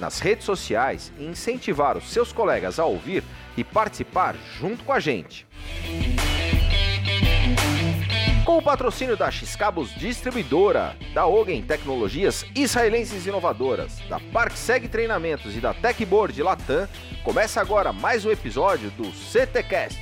nas redes sociais e incentivar os seus colegas a ouvir e participar junto com a gente. Com o patrocínio da X-Cabos Distribuidora, da Ogen Tecnologias Israelenses Inovadoras, da ParkSeg Treinamentos e da Techboard Latam, começa agora mais um episódio do CTcast.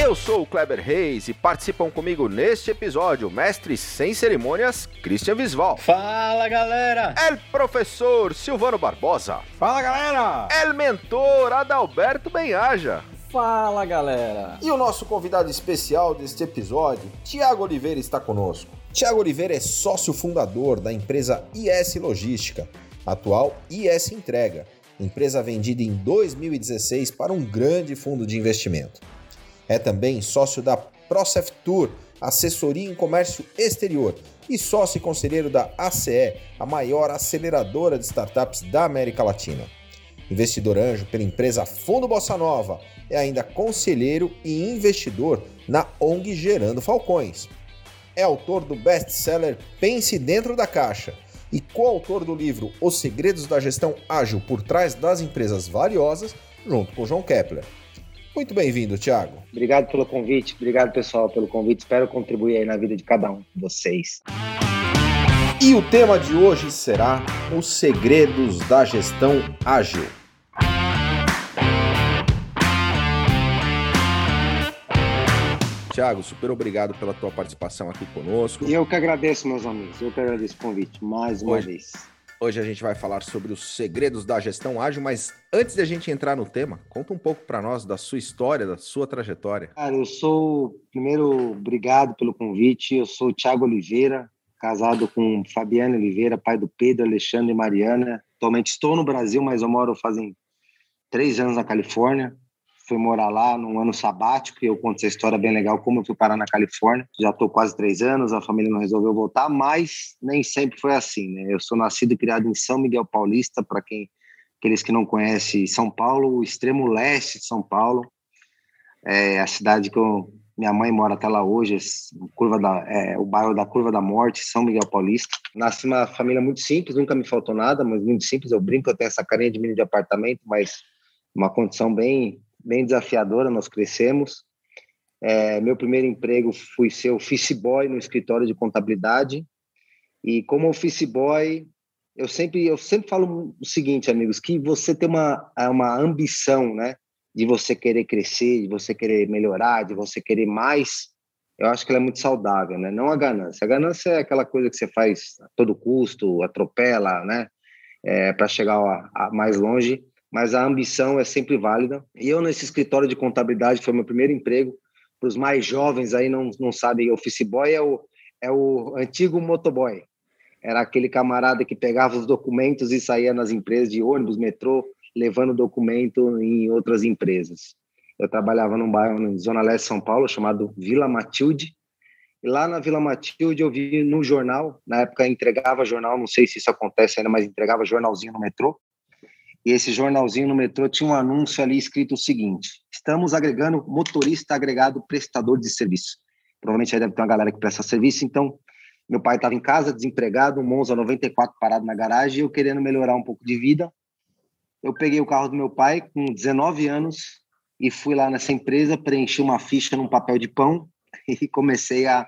Eu sou o Kleber Reis e participam comigo neste episódio mestre sem cerimônias, Christian Visval. Fala galera! El professor Silvano Barbosa. Fala galera! El mentor Adalberto Benhaja. Fala galera! E o nosso convidado especial deste episódio, Tiago Oliveira, está conosco. Tiago Oliveira é sócio fundador da empresa IS Logística, atual IS Entrega, empresa vendida em 2016 para um grande fundo de investimento. É também sócio da Procef Tour, assessoria em comércio exterior, e sócio e conselheiro da ACE, a maior aceleradora de startups da América Latina. Investidor anjo pela empresa Fundo Bossa Nova, é ainda conselheiro e investidor na ONG Gerando Falcões. É autor do best-seller Pense Dentro da Caixa e coautor do livro Os Segredos da Gestão Ágil por Trás das Empresas Valiosas, junto com João Kepler. Muito bem-vindo, Thiago. Obrigado pelo convite, obrigado pessoal pelo convite. Espero contribuir aí na vida de cada um de vocês. E o tema de hoje será os segredos da gestão ágil. Tiago, super obrigado pela tua participação aqui conosco. E eu que agradeço, meus amigos. Eu que agradeço o convite mais uma Hoje. vez. Hoje a gente vai falar sobre os segredos da gestão ágil, mas antes de a gente entrar no tema, conta um pouco para nós da sua história, da sua trajetória. Cara, eu sou, primeiro, obrigado pelo convite. Eu sou o Thiago Oliveira, casado com Fabiana Oliveira, pai do Pedro, Alexandre e Mariana. Atualmente estou no Brasil, mas eu moro fazem três anos na Califórnia. Fui morar lá num ano sabático e eu conto essa história bem legal, como eu fui parar na Califórnia. Já estou quase três anos, a família não resolveu voltar, mas nem sempre foi assim, né? Eu sou nascido e criado em São Miguel Paulista, para quem aqueles que não conhecem São Paulo, o extremo leste de São Paulo, é a cidade que eu, minha mãe mora até lá hoje, curva da, é, o bairro da Curva da Morte, São Miguel Paulista. Nasci numa família muito simples, nunca me faltou nada, mas muito simples. Eu brinco, eu tenho essa carinha de menino de apartamento, mas uma condição bem bem desafiadora, nós crescemos. É, meu primeiro emprego fui ser office boy no escritório de contabilidade. E como office boy, eu sempre eu sempre falo o seguinte, amigos, que você tem uma uma ambição, né, de você querer crescer, de você querer melhorar, de você querer mais. Eu acho que ela é muito saudável, né? Não a ganância. A ganância é aquela coisa que você faz a todo custo, atropela, né? É, para chegar a, a mais longe mas a ambição é sempre válida. E eu, nesse escritório de contabilidade, foi meu primeiro emprego. Para os mais jovens aí não, não sabem, office boy é o, é o antigo motoboy. Era aquele camarada que pegava os documentos e saía nas empresas de ônibus, metrô, levando documento em outras empresas. Eu trabalhava num bairro na Zona Leste de São Paulo, chamado Vila Matilde. E lá na Vila Matilde eu vi no jornal, na época entregava jornal, não sei se isso acontece ainda, mas entregava jornalzinho no metrô e esse jornalzinho no metrô tinha um anúncio ali escrito o seguinte: estamos agregando motorista agregado prestador de serviço. Provavelmente aí deve ter uma galera que presta serviço. Então, meu pai estava em casa, desempregado, um Monza 94 parado na garagem, eu querendo melhorar um pouco de vida. Eu peguei o carro do meu pai com 19 anos e fui lá nessa empresa, preenchi uma ficha num papel de pão e comecei a,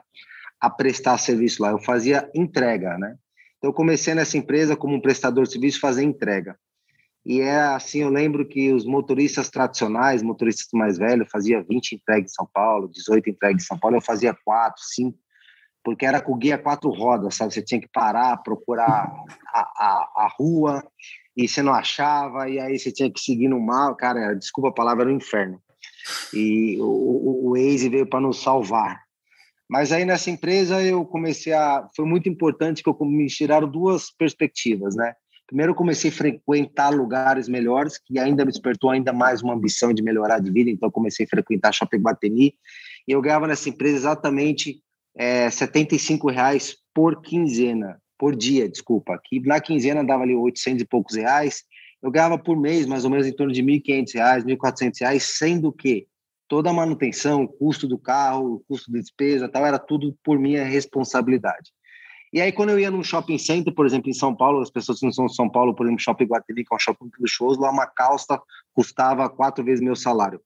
a prestar serviço lá. Eu fazia entrega, né? Então, eu comecei nessa empresa como um prestador de serviço, fazer entrega. E é assim, eu lembro que os motoristas tradicionais, motoristas mais velhos, fazia 20 entregas em São Paulo, 18 entregas em São Paulo, eu fazia 4, 5, porque era com guia quatro rodas, sabe? Você tinha que parar, procurar a, a, a rua, e você não achava, e aí você tinha que seguir no mal, cara, desculpa a palavra, era um inferno. E o, o, o Waze veio para nos salvar. Mas aí nessa empresa eu comecei a. Foi muito importante que eu me tiraram duas perspectivas, né? Primeiro comecei a frequentar lugares melhores, que ainda me despertou ainda mais uma ambição de melhorar de vida, então comecei a frequentar Shopping Guatemi, e eu ganhava nessa empresa exatamente é, 75 reais por quinzena, por dia, desculpa. Que na quinzena dava ali 800 e poucos reais, eu ganhava por mês mais ou menos em torno de R$ 1.500, R$ 1.400, sendo que toda a manutenção, o custo do carro, o custo da despesa, tal, era tudo por minha responsabilidade. E aí, quando eu ia num shopping center, por exemplo, em São Paulo, as pessoas que não são de São Paulo, por exemplo, Shopping Guatemi, que é um shopping luxuoso, lá uma calça custava quatro vezes meu salário.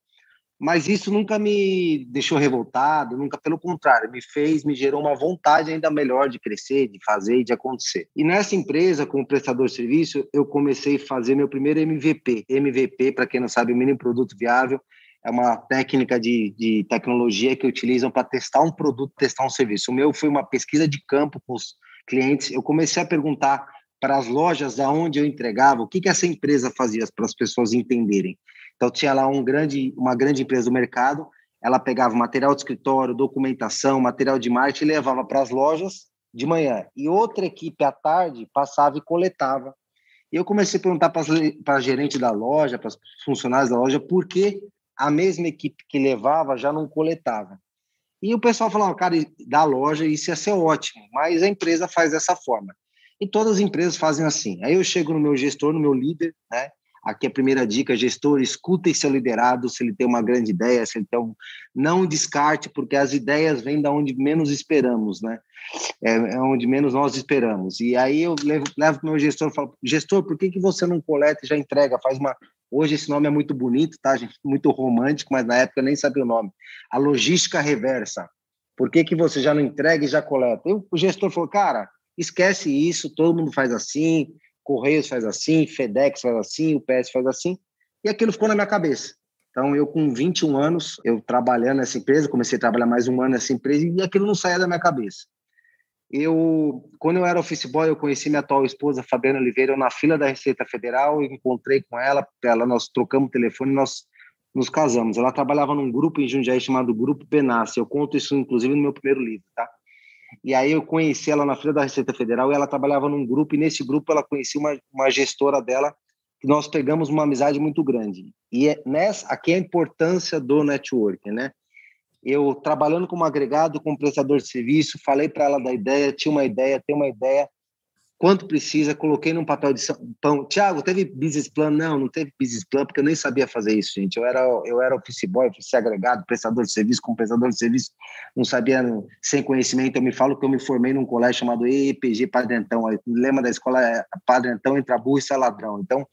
Mas isso nunca me deixou revoltado, nunca, pelo contrário, me fez, me gerou uma vontade ainda melhor de crescer, de fazer e de acontecer. E nessa empresa, como prestador de serviço, eu comecei a fazer meu primeiro MVP. MVP, para quem não sabe, o mini produto viável, é uma técnica de, de tecnologia que utilizam para testar um produto, testar um serviço. O meu foi uma pesquisa de campo com os clientes. Eu comecei a perguntar para as lojas aonde eu entregava o que, que essa empresa fazia para as pessoas entenderem. Então tinha lá um grande, uma grande empresa do mercado, ela pegava material de escritório, documentação, material de marketing e levava para as lojas de manhã. E outra equipe à tarde passava e coletava. E eu comecei a perguntar para a gerente da loja, para os funcionários da loja, por que a mesma equipe que levava já não coletava. E o pessoal falava, cara, da loja isso ia ser ótimo, mas a empresa faz dessa forma. E todas as empresas fazem assim. Aí eu chego no meu gestor, no meu líder, né? Aqui a primeira dica, gestor, escutem seu liderado, se ele tem uma grande ideia, se ele tem um... Não descarte, porque as ideias vêm da onde menos esperamos, né? É, é onde menos nós esperamos. E aí eu levo, levo para o meu gestor e falo, gestor, por que, que você não coleta e já entrega, faz uma Hoje esse nome é muito bonito, tá, gente? Muito romântico, mas na época eu nem sabia o nome. A logística reversa. Por que, que você já não entrega e já coleta? O gestor falou, cara, esquece isso, todo mundo faz assim, Correios faz assim, FedEx faz assim, o PS faz assim. E aquilo ficou na minha cabeça. Então, eu com 21 anos, eu trabalhando nessa empresa, comecei a trabalhar mais um ano nessa empresa e aquilo não saía da minha cabeça. Eu, quando eu era office boy, eu conheci minha atual esposa, Fabiana Oliveira, na fila da Receita Federal, eu encontrei com ela, ela nós trocamos telefone, nós nos casamos. Ela trabalhava num grupo em Jundiaí chamado Grupo Benassi. Eu conto isso inclusive no meu primeiro livro, tá? E aí eu conheci ela na fila da Receita Federal e ela trabalhava num grupo e nesse grupo ela conhecia uma, uma gestora dela que nós pegamos uma amizade muito grande. E é nessa aqui é a importância do networking, né? Eu trabalhando como agregado, como prestador de serviço, falei para ela da ideia, tinha uma ideia, tem uma ideia, quanto precisa, coloquei num papel de pão. Tiago, teve business plan? Não, não teve business plan, porque eu nem sabia fazer isso, gente. Eu era, eu era office boy, office agregado, prestador de serviço, como prestador de serviço, não sabia, sem conhecimento. Eu me falo que eu me formei num colégio chamado EPG Padre Antão. O lema da escola é Padre Antão, entra burro e sai ladrão. Então,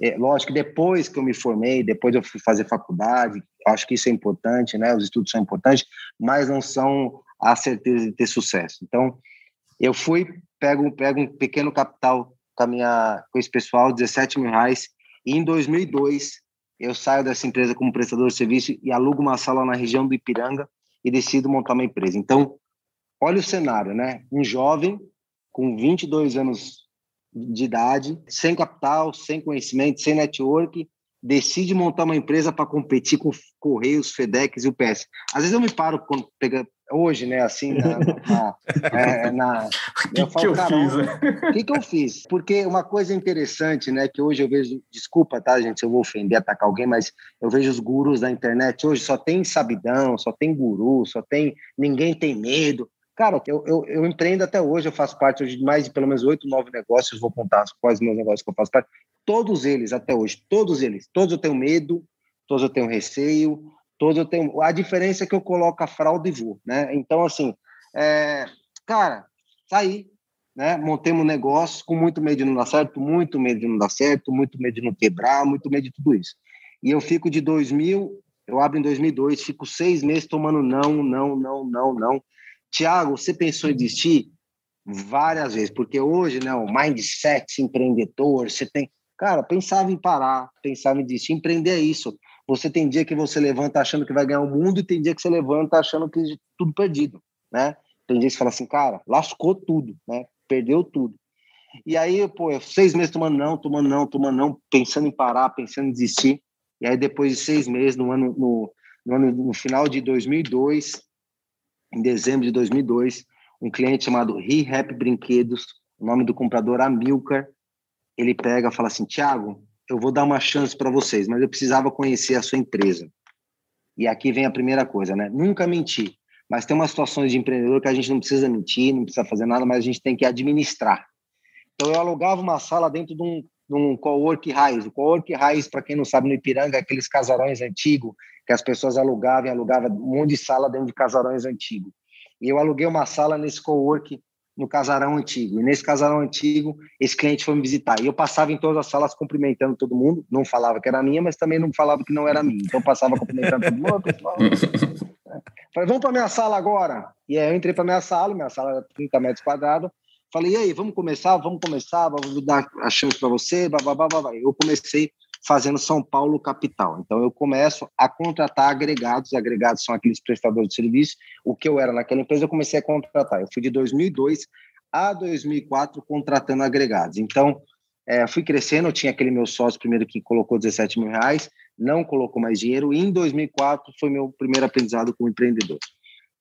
é, lógico que depois que eu me formei, depois eu fui fazer faculdade, acho que isso é importante, né? Os estudos são importantes, mas não são a certeza de ter sucesso. Então, eu fui, pego, pego um pequeno capital com, a minha, com esse pessoal, 17 mil reais, e em 2002 eu saio dessa empresa como prestador de serviço e alugo uma sala na região do Ipiranga e decido montar uma empresa. Então, olha o cenário, né? Um jovem com 22 anos de idade, sem capital, sem conhecimento, sem network, decide montar uma empresa para competir com Correios, FedEx e UPS. Às vezes eu me paro quando pega hoje, né, assim, na, na, é, na que eu falo, que eu fiz, né? o que, que eu fiz? Porque uma coisa interessante, né, que hoje eu vejo, desculpa, tá, gente, se eu vou ofender, atacar alguém, mas eu vejo os gurus da internet hoje só tem sabidão, só tem guru, só tem ninguém tem medo. Cara, eu, eu, eu, empreendo até hoje, eu faço parte hoje de mais de pelo menos oito, nove negócios, vou contar quais meus negócios que eu faço parte. Todos eles, até hoje, todos eles. Todos eu tenho medo, todos eu tenho receio, todos eu tenho. A diferença é que eu coloco a fralda e vou, né? Então, assim, é... cara, saí, né? Montei um negócio com muito medo de não dar certo, muito medo de não dar certo, muito medo de não quebrar, muito medo de tudo isso. E eu fico de 2000, eu abro em 2002, fico seis meses tomando não, não, não, não, não Tiago, você pensou em desistir? Várias vezes, porque hoje, né, o mindset empreendedor, você tem. Cara, pensava em parar, pensava em desistir. Empreender é isso. Você tem dia que você levanta achando que vai ganhar o mundo e tem dia que você levanta achando que tudo perdido, né? Tem dia que você fala assim, cara, lascou tudo, né? Perdeu tudo. E aí, pô, seis meses tomando não, tomando não, tomando não, pensando em parar, pensando em desistir. E aí, depois de seis meses, no ano, no, no, ano, no final de 2002, em dezembro de 2002, um cliente chamado ReHap Brinquedos, o nome do comprador Amilcar, ele pega e fala assim: Tiago, eu vou dar uma chance para vocês, mas eu precisava conhecer a sua empresa. E aqui vem a primeira coisa, né? Nunca mentir. Mas tem umas situações de empreendedor que a gente não precisa mentir, não precisa fazer nada, mas a gente tem que administrar. Então, eu alugava uma sala dentro de um, de um co-work raiz. O co-work raiz, para quem não sabe, no Ipiranga, é aqueles casarões antigos que as pessoas alugavam, alugavam um monte de sala dentro de casarões antigos. E eu aluguei uma sala nesse co-work no casarão antigo. E nesse casarão antigo, esse cliente foi me visitar. E eu passava em todas as salas cumprimentando todo mundo. Não falava que era minha, mas também não falava que não era minha. Então eu passava cumprimentando todo mundo. Pessoal. Falei, vamos para minha sala agora. E aí eu entrei para minha sala, minha sala era 30 metros quadrados. Falei, e aí, vamos começar? Vamos começar, vou dar a chance para você. Blá, blá. Eu comecei fazendo São Paulo capital. Então eu começo a contratar agregados, agregados são aqueles prestadores de serviço. O que eu era naquela empresa, eu comecei a contratar. Eu fui de 2002 a 2004 contratando agregados. Então, é, fui crescendo, eu tinha aquele meu sócio primeiro que colocou 17 mil reais, não colocou mais dinheiro, e em 2004 foi meu primeiro aprendizado como empreendedor.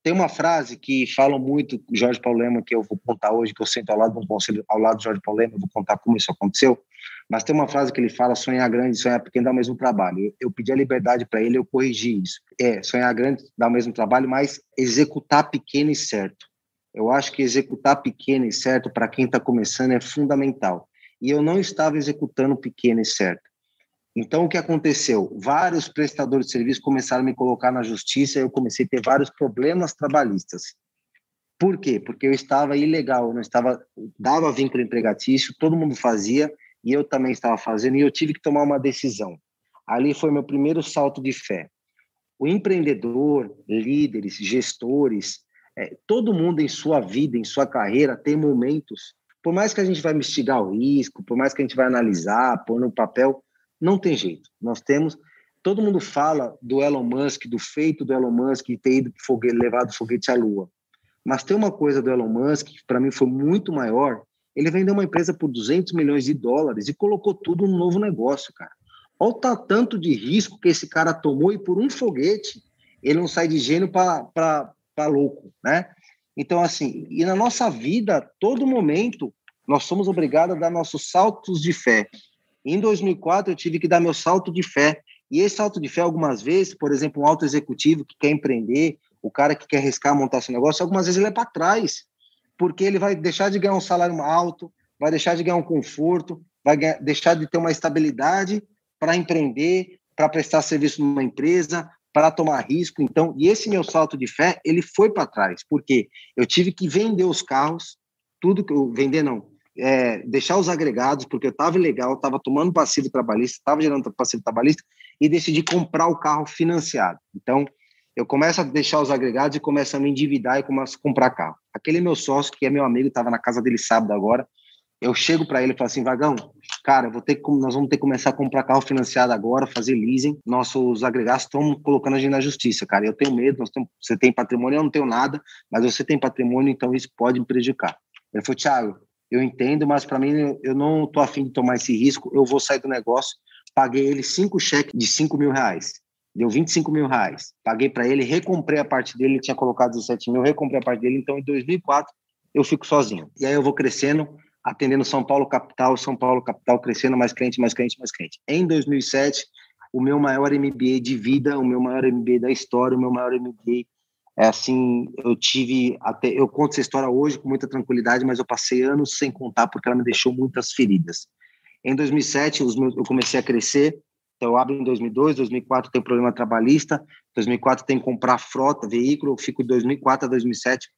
Tem uma frase que falam muito, Jorge Paulo Lema, que eu vou contar hoje, que eu sento ao lado do conselho, ao lado do Jorge Paulo Lema, eu vou contar como isso aconteceu, mas tem uma frase que ele fala, sonhar grande, sonhar pequeno dá o mesmo trabalho. Eu, eu pedi a liberdade para ele, eu corrigi isso. É, sonhar grande dá o mesmo trabalho, mas executar pequeno e certo. Eu acho que executar pequeno e certo para quem está começando é fundamental. E eu não estava executando pequeno e certo. Então, o que aconteceu? Vários prestadores de serviço começaram a me colocar na justiça e eu comecei a ter vários problemas trabalhistas. Por quê? Porque eu estava ilegal, eu não estava dava vínculo empregatício, todo mundo fazia e eu também estava fazendo e eu tive que tomar uma decisão. Ali foi meu primeiro salto de fé. O empreendedor, líderes, gestores, é, todo mundo em sua vida, em sua carreira tem momentos, por mais que a gente vai investigar o risco, por mais que a gente vai analisar, pôr no papel, não tem jeito. Nós temos. Todo mundo fala do Elon Musk, do feito do Elon Musk ter ido foguete, levado foguete à Lua. Mas tem uma coisa do Elon Musk que para mim foi muito maior. Ele vendeu uma empresa por 200 milhões de dólares e colocou tudo no novo negócio, cara. Olha o tanto de risco que esse cara tomou e por um foguete ele não sai de gênio para louco, né? Então, assim, e na nossa vida, todo momento, nós somos obrigados a dar nossos saltos de fé. Em 2004, eu tive que dar meu salto de fé. E esse salto de fé, algumas vezes, por exemplo, um alto executivo que quer empreender, o cara que quer arriscar montar seu negócio, algumas vezes ele é para trás, porque ele vai deixar de ganhar um salário alto, vai deixar de ganhar um conforto, vai ganhar, deixar de ter uma estabilidade para empreender, para prestar serviço numa empresa, para tomar risco. Então, e esse meu salto de fé, ele foi para trás, porque eu tive que vender os carros, tudo que eu vender não, é, deixar os agregados, porque eu estava legal, estava tomando passivo trabalhista, estava gerando passivo trabalhista, e decidi comprar o carro financiado. Então, eu começo a deixar os agregados e começo a me endividar e começo a comprar carro. Aquele meu sócio, que é meu amigo, estava na casa dele sábado agora, eu chego para ele e falo assim, Vagão, cara, vou ter que, nós vamos ter que começar a comprar carro financiado agora, fazer leasing. Nossos agregados estão colocando a gente na justiça, cara. Eu tenho medo, temos, você tem patrimônio, eu não tenho nada, mas você tem patrimônio, então isso pode me prejudicar. Ele falou, Thiago, eu entendo, mas para mim eu não estou afim de tomar esse risco, eu vou sair do negócio. Paguei ele cinco cheques de 5 mil reais, deu 25 mil reais. Paguei para ele, recomprei a parte dele, ele tinha colocado 17 mil, recomprei a parte dele, então em 2004 eu fico sozinho. E aí eu vou crescendo, atendendo São Paulo capital, São Paulo capital, crescendo mais cliente, mais cliente, mais cliente. Em 2007, o meu maior MBA de vida, o meu maior MBA da história, o meu maior MBA é assim, eu tive até eu conto essa história hoje com muita tranquilidade, mas eu passei anos sem contar porque ela me deixou muitas feridas. Em 2007, os meus, eu comecei a crescer. Então, eu abro em 2002, 2004 tem problema trabalhista, 2004 tem que comprar frota, veículo. Eu fico de 2004 a 2007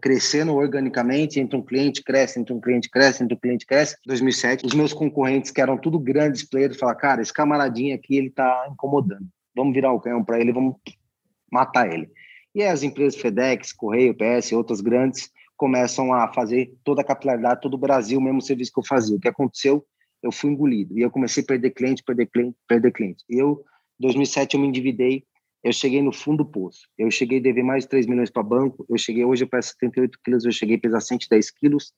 crescendo organicamente, entra um cliente, cresce, entra um cliente, cresce, entra um cliente, cresce. 2007, os meus concorrentes, que eram tudo grandes players, falaram, cara, esse camaradinho aqui, ele tá incomodando. Vamos virar o canhão para ele, vamos matar ele. E as empresas FedEx, Correio, PS, outras grandes, começam a fazer toda a capilaridade, todo o Brasil, o mesmo serviço que eu fazia. O que aconteceu? Eu fui engolido. E eu comecei a perder cliente, perder cliente, perder cliente. Eu, 2007, eu me endividei. Eu cheguei no fundo do poço. Eu cheguei a dever mais de 3 milhões para banco. Eu cheguei hoje, eu peso 78 quilos. Eu cheguei a pesar 110 quilos.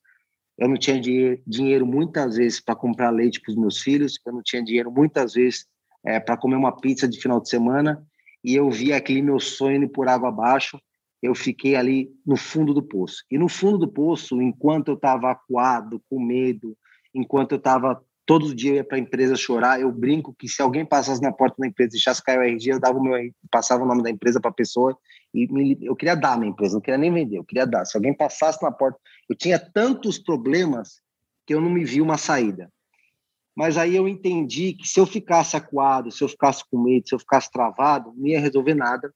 Eu não tinha dinheiro muitas vezes para comprar leite para os meus filhos. Eu não tinha dinheiro muitas vezes é, eh, para comer uma pizza de final de semana e eu vi aquele meu sonho por água abaixo, eu fiquei ali no fundo do poço. E no fundo do poço, enquanto eu estava acuado, com medo, enquanto eu estava Todos os dias eu ia para a empresa chorar. Eu brinco que se alguém passasse na porta da empresa e deixasse cair o RG, eu dava o meu, passava o nome da empresa para a pessoa e me, eu queria dar a minha empresa, não queria nem vender, eu queria dar. Se alguém passasse na porta, eu tinha tantos problemas que eu não me vi uma saída. Mas aí eu entendi que se eu ficasse acuado, se eu ficasse com medo, se eu ficasse travado, não ia resolver nada.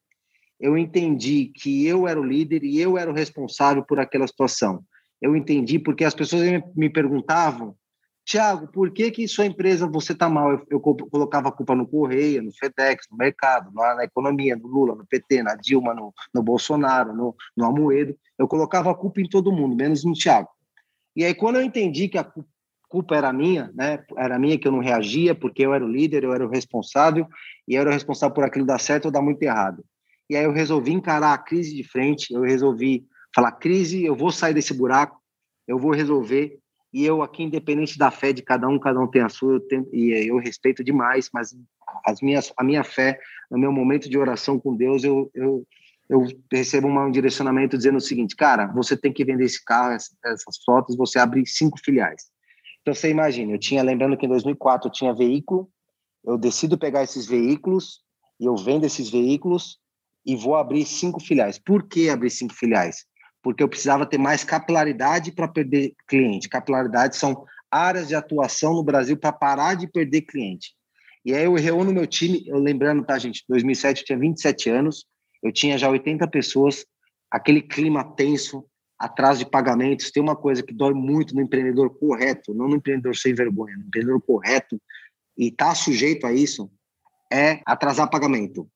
Eu entendi que eu era o líder e eu era o responsável por aquela situação. Eu entendi porque as pessoas me perguntavam Tiago, por que que sua empresa você está mal? Eu, eu, colocava a culpa no Correia, no FedEx, no mercado, na, na, economia, no Lula, no PT, na Dilma, no, no Bolsonaro, no, no Amoedo. Eu colocava a culpa em todo mundo, menos no Tiago. E aí, quando eu entendi que a culpa era minha, né? Era minha que eu não reagia, porque eu era o líder, eu era o responsável, e eu era o responsável por aquilo dar certo ou dar muito errado. E aí eu resolvi encarar a crise de frente, eu resolvi falar, crise, eu vou sair desse buraco, eu vou resolver, e eu aqui, independente da fé de cada um, cada um tem a sua, eu tenho, e eu respeito demais, mas as minhas, a minha fé, no meu momento de oração com Deus, eu, eu, eu recebo um direcionamento dizendo o seguinte, cara, você tem que vender esse carro, essas fotos, você abre cinco filiais. Então, você imagina, eu tinha, lembrando que em 2004 eu tinha veículo, eu decido pegar esses veículos e eu vendo esses veículos e vou abrir cinco filiais. Por que abrir cinco filiais? Porque eu precisava ter mais capilaridade para perder cliente. Capilaridade são áreas de atuação no Brasil para parar de perder cliente. E aí eu reúno meu time, eu lembrando, tá, gente, 2007 eu tinha 27 anos, eu tinha já 80 pessoas, aquele clima tenso, atraso de pagamentos, tem uma coisa que dói muito no empreendedor correto, não no empreendedor sem vergonha, no empreendedor correto, e está sujeito a isso, é atrasar pagamento.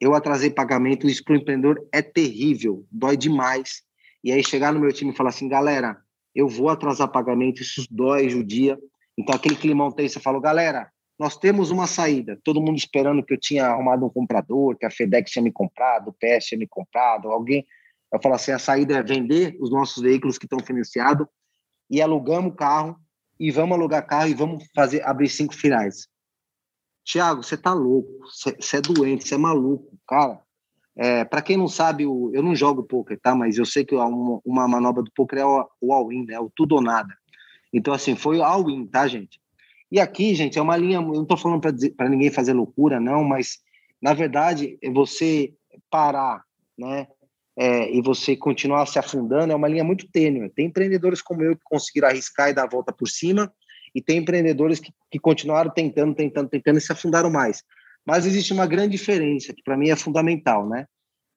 Eu atrasei pagamento, isso para o empreendedor é terrível, dói demais e aí chegar no meu time e falar assim, galera, eu vou atrasar pagamento, isso dói, judia. Então aquele climão tem, você falou, galera, nós temos uma saída. Todo mundo esperando que eu tinha arrumado um comprador, que a FedEx tinha me comprado, o PS tinha me comprado, alguém. Eu falo assim, a saída é vender os nossos veículos que estão financiados e alugamos o carro e vamos alugar carro e vamos fazer abrir cinco finais. Tiago, você tá louco, você é doente, você é maluco, cara. É, para quem não sabe, eu não jogo poker, tá? Mas eu sei que uma, uma manobra do poker é o, o all-in, né? O tudo ou nada. Então, assim, foi all-in, tá, gente? E aqui, gente, é uma linha. Eu não tô falando para ninguém fazer loucura, não, mas na verdade, é você parar, né? É, e você continuar se afundando é uma linha muito tênue. Tem empreendedores como eu que conseguiram arriscar e dar a volta por cima, e tem empreendedores que, que continuaram tentando, tentando, tentando e se afundaram mais. Mas existe uma grande diferença, que para mim é fundamental, né?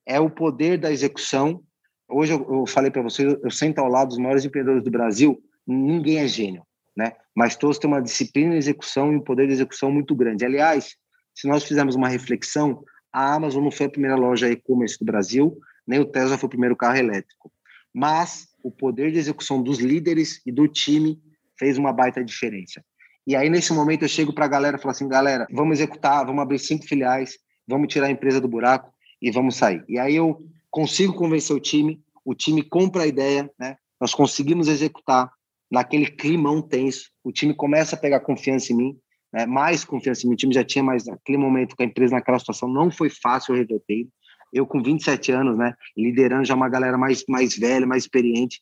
É o poder da execução. Hoje eu, eu falei para você, eu, eu sento ao lado dos maiores empreendedores do Brasil, ninguém é gênio, né? Mas todos têm uma disciplina de execução e um poder de execução muito grande. Aliás, se nós fizermos uma reflexão, a Amazon não foi a primeira loja e-commerce do Brasil, nem o Tesla foi o primeiro carro elétrico. Mas o poder de execução dos líderes e do time fez uma baita diferença. E aí, nesse momento, eu chego para a galera e falo assim: galera, vamos executar, vamos abrir cinco filiais, vamos tirar a empresa do buraco e vamos sair. E aí eu consigo convencer o time, o time compra a ideia, né? Nós conseguimos executar naquele climão tenso, o time começa a pegar confiança em mim, né? mais confiança em mim. O time já tinha mais naquele momento com a empresa naquela situação não foi fácil o reverter. Eu com 27 anos, né, liderando já uma galera mais mais velha, mais experiente,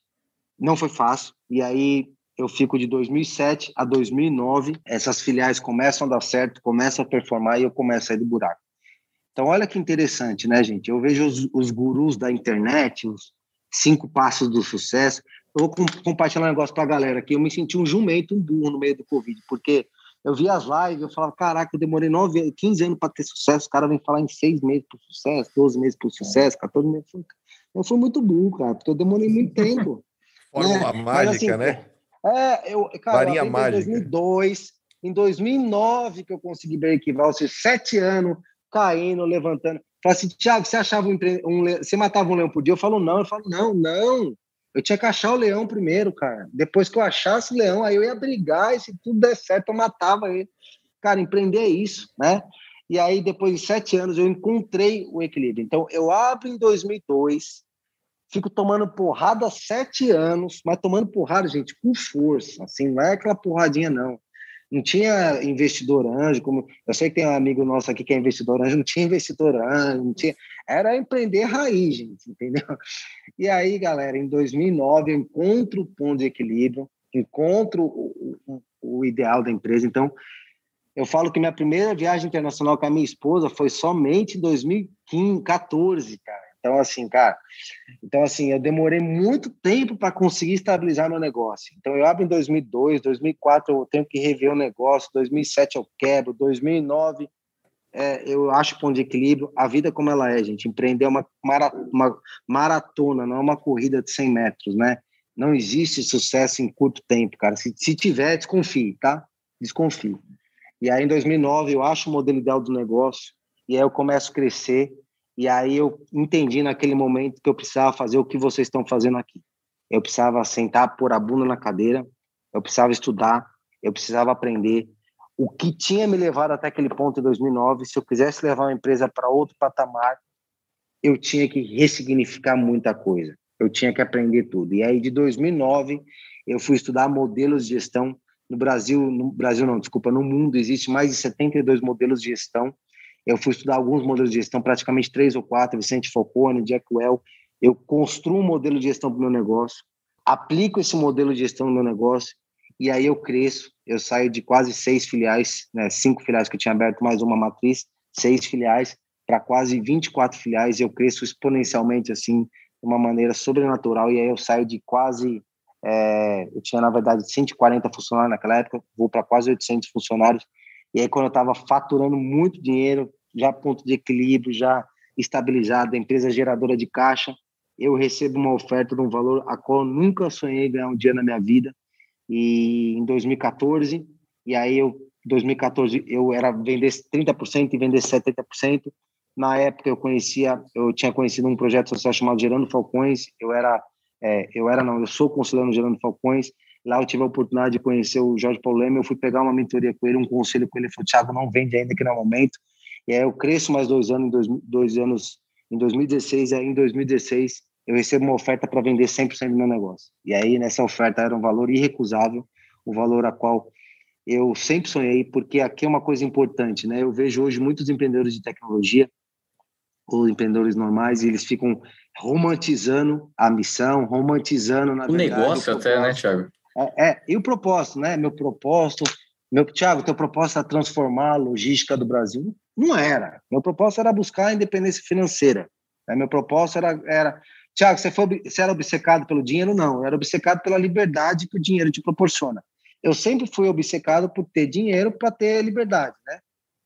não foi fácil. E aí eu fico de 2007 a 2009, essas filiais começam a dar certo, começam a performar e eu começo a sair do buraco. Então, olha que interessante, né, gente? Eu vejo os, os gurus da internet, os cinco passos do sucesso. Eu vou com, compartilhar um negócio para a galera aqui. Eu me senti um jumento, um burro no meio do Covid, porque eu vi as lives, eu falava, caraca, eu demorei 9, 15 anos para ter sucesso, o cara vem falar em seis meses por sucesso, 12 meses por sucesso, 14 meses. Eu fui muito burro, cara, porque eu demorei muito tempo. Fórmula né? mágica, Mas, assim, né? É, eu, cara, Varinha eu mágica. em 2002, em 2009 que eu consegui break-even, ou seja, sete anos caindo, levantando. Falei assim, Thiago, você achava um, um você matava um leão por dia? Eu falo, não. Eu falo, não, não. Eu tinha que achar o leão primeiro, cara. Depois que eu achasse o leão, aí eu ia brigar e se tudo der certo, eu matava ele. Cara, empreender é isso, né? E aí, depois de sete anos, eu encontrei o equilíbrio. Então, eu abro em 2002, fico tomando porrada há sete anos, mas tomando porrada, gente, com força, assim, não é aquela porradinha, não. Não tinha investidor anjo, como eu sei que tem um amigo nosso aqui que é investidor anjo, não tinha investidor anjo, não tinha, era empreender raiz, gente, entendeu? E aí, galera, em 2009 eu encontro o ponto de equilíbrio, encontro o, o, o ideal da empresa. Então, eu falo que minha primeira viagem internacional com a minha esposa foi somente em 2014, cara. Então, assim, cara, então, assim, eu demorei muito tempo para conseguir estabilizar meu negócio. Então, eu abro em 2002, 2004 eu tenho que rever o negócio, 2007 eu quebro, 2009 é, eu acho ponto de equilíbrio. A vida como ela é, gente. Empreender é uma, uma maratona, não é uma corrida de 100 metros, né? Não existe sucesso em curto tempo, cara. Se, se tiver, desconfie, tá? Desconfie. E aí, em 2009, eu acho o modelo ideal do negócio, e aí eu começo a crescer, e aí eu entendi naquele momento que eu precisava fazer o que vocês estão fazendo aqui. Eu precisava sentar, pôr a bunda na cadeira, eu precisava estudar, eu precisava aprender. O que tinha me levado até aquele ponto em 2009, se eu quisesse levar uma empresa para outro patamar, eu tinha que ressignificar muita coisa. Eu tinha que aprender tudo. E aí, de 2009, eu fui estudar modelos de gestão no Brasil, no Brasil não, desculpa, no mundo existe mais de 72 modelos de gestão. Eu fui estudar alguns modelos de gestão, praticamente três ou quatro, Vicente Falcone, Jack Well. Eu construo um modelo de gestão para o meu negócio, aplico esse modelo de gestão no meu negócio e aí eu cresço. Eu saio de quase seis filiais, né, cinco filiais que eu tinha aberto, mais uma matriz, seis filiais para quase 24 filiais. Eu cresço exponencialmente assim, de uma maneira sobrenatural. E aí eu saio de quase é, eu tinha, na verdade, 140 funcionários naquela época, vou para quase 800 funcionários. E aí, quando eu estava faturando muito dinheiro, já ponto de equilíbrio, já estabilizado, empresa geradora de caixa, eu recebo uma oferta de um valor a qual eu nunca sonhei ganhar um dia na minha vida. E em 2014, e aí eu 2014 eu era vender 30% e vender 70%. Na época eu conhecia, eu tinha conhecido um projeto social chamado Gerando Falcões, eu era é, eu era não, eu sou conselheiro no Gerando Falcões. Lá eu tive a oportunidade de conhecer o Jorge Paulo Leme. Eu fui pegar uma mentoria com ele, um conselho com ele. Ele falou: Thiago, não vende ainda que não é momento. E aí eu cresço mais dois anos, dois, dois anos em 2016. E aí em 2016 eu recebo uma oferta para vender 100% do meu negócio. E aí nessa oferta era um valor irrecusável, o valor a qual eu sempre sonhei, porque aqui é uma coisa importante, né? Eu vejo hoje muitos empreendedores de tecnologia ou empreendedores normais e eles ficam romantizando a missão, romantizando na o verdade, negócio até, né, Thiago? É, é, e o propósito, né? Meu propósito, meu Thiago, teu propósito era transformar a logística do Brasil? Não era. Meu propósito era buscar a independência financeira. Né? Meu propósito era, era Tiago, você, foi, você era obcecado pelo dinheiro? Não, eu era obcecado pela liberdade que o dinheiro te proporciona. Eu sempre fui obcecado por ter dinheiro para ter liberdade, né?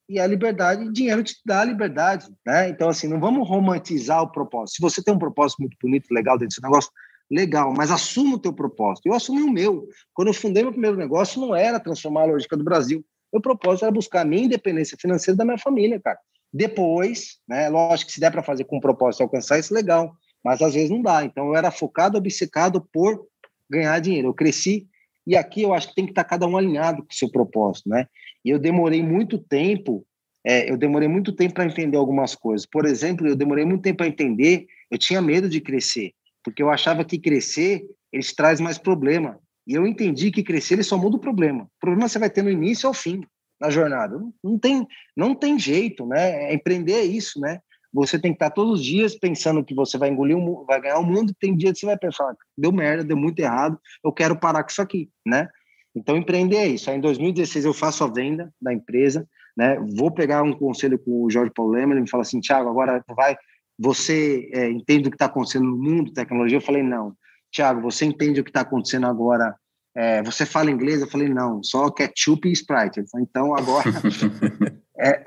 e a liberdade, dinheiro te dá a liberdade, né? Então, assim, não vamos romantizar o propósito. Se você tem um propósito muito bonito, legal dentro desse negócio, legal, mas assuma o teu propósito. Eu assumi o meu. Quando eu fundei meu primeiro negócio, não era transformar a lógica do Brasil. Meu propósito era buscar a minha independência financeira da minha família, cara. Depois, né, lógico que se der para fazer com um propósito alcançar isso, legal, mas às vezes não dá. Então, eu era focado, obcecado por ganhar dinheiro. Eu cresci e aqui eu acho que tem que estar cada um alinhado com o seu propósito, né? E eu demorei muito tempo, é, eu demorei muito tempo para entender algumas coisas. Por exemplo, eu demorei muito tempo para entender, eu tinha medo de crescer, porque eu achava que crescer, eles traz mais problema. E eu entendi que crescer, ele só muda o problema. O problema você vai ter no início ao fim, na jornada. Não, não, tem, não tem jeito, né? É empreender é isso, né? Você tem que estar todos os dias pensando que você vai engolir, o, vai ganhar o mundo. Tem dia que você vai pensar, deu merda, deu muito errado, eu quero parar com isso aqui, né? Então, empreender é isso. Aí, em 2016, eu faço a venda da empresa, né? Vou pegar um conselho com o Jorge Paulo Lema, ele me fala assim, Tiago, agora vai, você é, entende o que está acontecendo no mundo tecnologia? Eu falei, não. Tiago, você entende o que está acontecendo agora? É, você fala inglês? Eu falei, não, só ketchup e Sprite. Falei, então, agora é,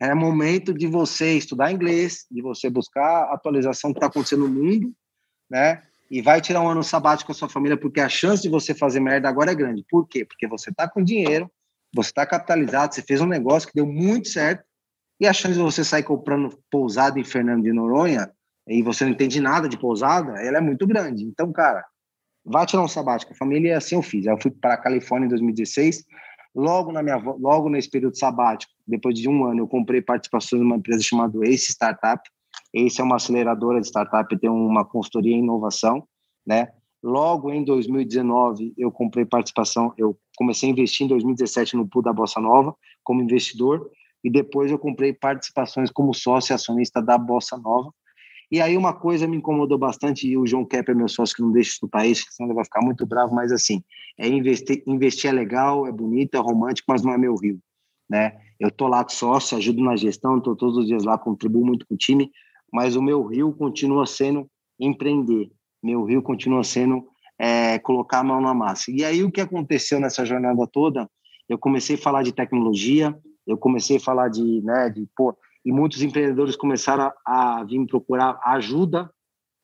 é momento de você estudar inglês, de você buscar a atualização que está acontecendo no mundo, né? e vai tirar um ano sabático com a sua família, porque a chance de você fazer merda agora é grande. Por quê? Porque você está com dinheiro, você está capitalizado, você fez um negócio que deu muito certo, e a chance de você sair comprando pousada em Fernando de Noronha, e você não entende nada de pousada, ela é muito grande. Então, cara, vai tirar um sabático. A família, assim eu fiz. Eu fui para a Califórnia em 2016, logo, na minha, logo nesse período sabático, depois de um ano, eu comprei participações numa empresa chamada Ace Startup, esse é uma aceleradora de startup, tem uma consultoria em inovação, né? Logo em 2019, eu comprei participação, eu comecei a investir em 2017 no pool da Bossa Nova como investidor e depois eu comprei participações como sócio acionista da Bossa Nova. E aí uma coisa me incomodou bastante, e o João Kepper, meu sócio, que não deixa isso, senão ele vai ficar muito bravo, mas assim, é investir, investir é legal, é bonito, é romântico, mas não é meu rio, né? Eu tô lá sócio, ajudo na gestão, tô todos os dias lá, contribuo muito com o time, mas o meu rio continua sendo empreender, meu rio continua sendo é, colocar a mão na massa. E aí o que aconteceu nessa jornada toda? Eu comecei a falar de tecnologia, eu comecei a falar de, né, de pô, e muitos empreendedores começaram a, a vir me procurar ajuda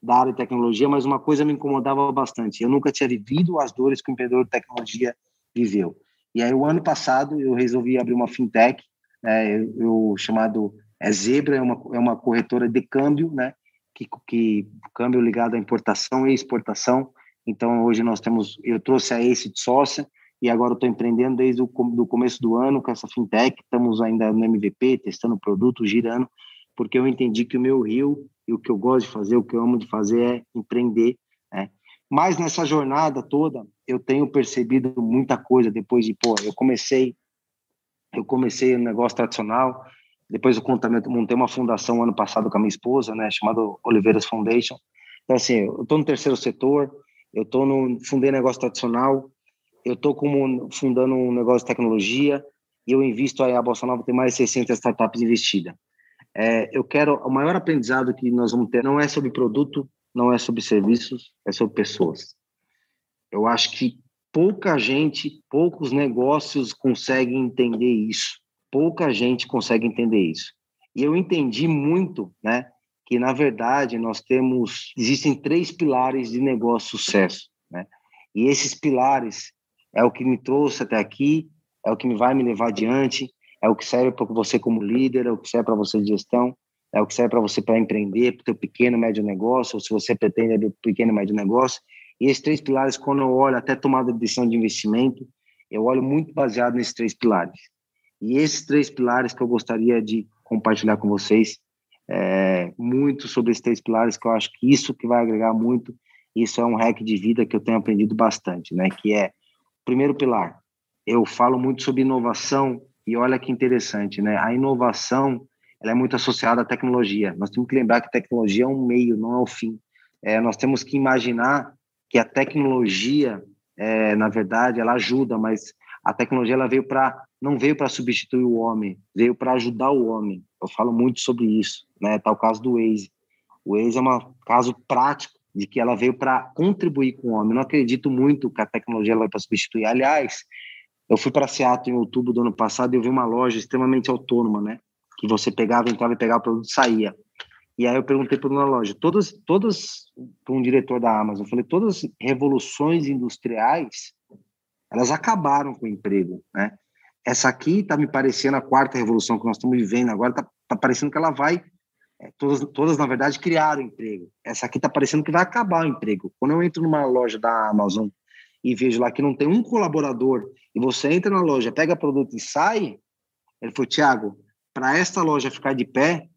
da área de tecnologia, mas uma coisa me incomodava bastante. Eu nunca tinha vivido as dores que o empreendedor de tecnologia viveu. E aí, o ano passado, eu resolvi abrir uma fintech, né, eu, eu chamado é Zebra, é uma, é uma corretora de câmbio, né, que, que câmbio ligado à importação e exportação. Então, hoje nós temos, eu trouxe a Ace de sócia, e agora estou empreendendo desde o do começo do ano com essa fintech, estamos ainda no MVP, testando produto, girando, porque eu entendi que o meu rio e o que eu gosto de fazer, o que eu amo de fazer é empreender, né? Mas nessa jornada toda, eu tenho percebido muita coisa depois de, pô, eu comecei eu comecei um negócio tradicional, depois eu montei uma fundação ano passado com a minha esposa, né, chamada Oliveiras Foundation. Então assim, eu estou no terceiro setor, eu estou no fundei negócio tradicional, eu estou fundando um negócio de tecnologia e eu invisto aí a Bolsa Nova tem mais de 600 startups investidas. É, eu quero o maior aprendizado que nós vamos ter não é sobre produto, não é sobre serviços, é sobre pessoas. Eu acho que pouca gente, poucos negócios conseguem entender isso. Pouca gente consegue entender isso. E eu entendi muito, né, que na verdade nós temos existem três pilares de negócio sucesso, né? E esses pilares é o que me trouxe até aqui, é o que me vai me levar adiante, é o que serve para você como líder, é o que serve para você de gestão, é o que serve para você para empreender, para o teu pequeno, médio negócio, ou se você pretende abrir pequeno, médio negócio. E esses três pilares, quando eu olho até tomada de decisão de investimento, eu olho muito baseado nesses três pilares. E esses três pilares que eu gostaria de compartilhar com vocês, é, muito sobre esses três pilares, que eu acho que isso que vai agregar muito, isso é um hack de vida que eu tenho aprendido bastante, né? Que é primeiro pilar, eu falo muito sobre inovação e olha que interessante, né? A inovação ela é muito associada à tecnologia. Nós temos que lembrar que tecnologia é um meio, não é o fim. É, nós temos que imaginar que a tecnologia, é, na verdade, ela ajuda, mas a tecnologia ela veio para não veio para substituir o homem, veio para ajudar o homem. Eu falo muito sobre isso, né? Tá o caso do Waze. O Waze é um caso prático de que ela veio para contribuir com o homem. Não acredito muito que a tecnologia vai para substituir. Aliás, eu fui para Seattle em outubro do ano passado e eu vi uma loja extremamente autônoma, né? Que você pegava, entrava e pegava o produto e saía. E aí eu perguntei para uma loja, todas, todas, para um diretor da Amazon, eu falei, todas as revoluções industriais, elas acabaram com o emprego, né? Essa aqui está me parecendo a quarta revolução que nós estamos vivendo agora, está tá parecendo que ela vai é, todas, todas, na verdade, criaram emprego. Essa aqui está parecendo que vai acabar o emprego. Quando eu entro numa loja da Amazon e vejo lá que não tem um colaborador, e você entra na loja, pega produto e sai, ele falou, Tiago, para esta loja ficar de pé,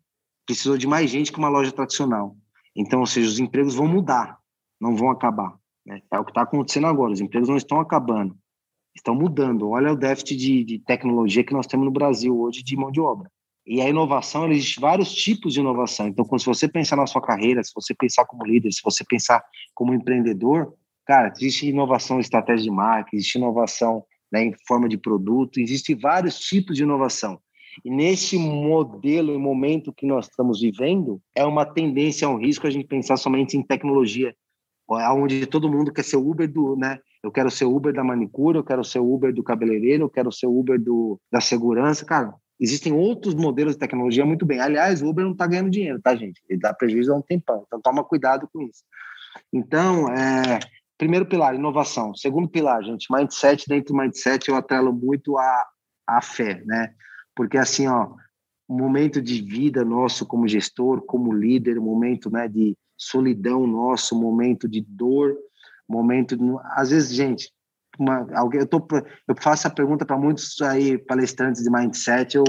precisou de mais gente que uma loja tradicional. Então, ou seja, os empregos vão mudar, não vão acabar. Né? É o que está acontecendo agora, os empregos não estão acabando, estão mudando. Olha o déficit de, de tecnologia que nós temos no Brasil hoje de mão de obra. E a inovação, existe vários tipos de inovação. Então, se você pensar na sua carreira, se você pensar como líder, se você pensar como empreendedor, cara, existe inovação em estratégia de marca, existe inovação né, em forma de produto, existem vários tipos de inovação. E nesse modelo e momento que nós estamos vivendo, é uma tendência, é um risco a gente pensar somente em tecnologia, onde todo mundo quer ser Uber do, né? Eu quero ser Uber da manicure, eu quero ser Uber do cabeleireiro, eu quero ser Uber do, da segurança. Cara, Existem outros modelos de tecnologia muito bem. Aliás, o Uber não está ganhando dinheiro, tá, gente? Ele dá prejuízo há um tempão. Então, toma cuidado com isso. Então, é, primeiro pilar, inovação. Segundo pilar, gente, mindset. Dentro do mindset, eu atrelo muito a, a fé, né? Porque, assim, ó, o momento de vida nosso como gestor, como líder, momento né, de solidão nosso, momento de dor, momento... De, às vezes, gente, uma, alguém, eu, tô, eu faço a pergunta para muitos aí palestrantes de mindset, eu,